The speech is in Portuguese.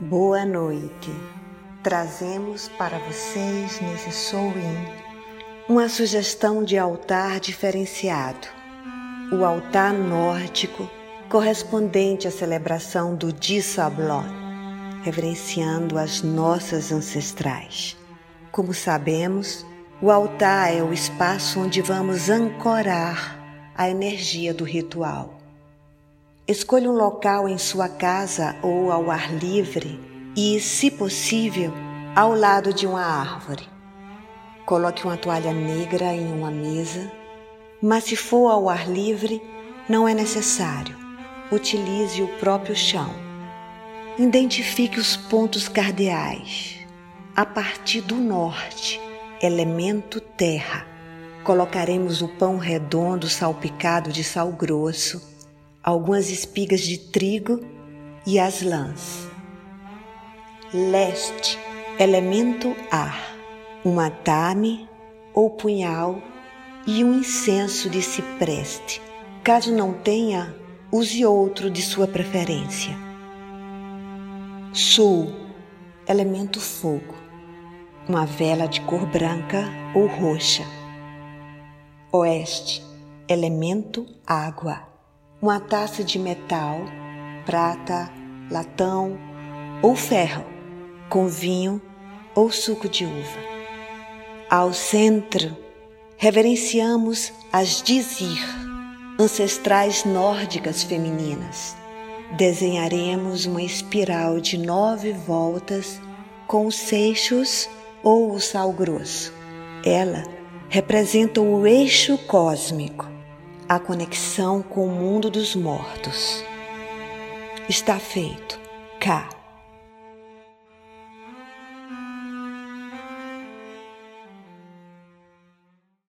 Boa noite. Trazemos para vocês nesse Soul-In uma sugestão de altar diferenciado. O altar nórdico correspondente à celebração do Dissablon, reverenciando as nossas ancestrais. Como sabemos, o altar é o espaço onde vamos ancorar a energia do ritual. Escolha um local em sua casa ou ao ar livre e, se possível, ao lado de uma árvore. Coloque uma toalha negra em uma mesa, mas se for ao ar livre, não é necessário. Utilize o próprio chão. Identifique os pontos cardeais. A partir do norte, elemento terra, colocaremos o pão redondo salpicado de sal grosso algumas espigas de trigo e as lãs. Leste, elemento ar, uma tame ou punhal e um incenso de cipreste. Caso não tenha, use outro de sua preferência. Sul, elemento fogo, uma vela de cor branca ou roxa. Oeste, elemento água uma taça de metal, prata, latão ou ferro, com vinho ou suco de uva. Ao centro, reverenciamos as Dizir, ancestrais nórdicas femininas. Desenharemos uma espiral de nove voltas com os seixos ou o sal grosso. Ela representa o eixo cósmico a conexão com o mundo dos mortos. Está feito. K.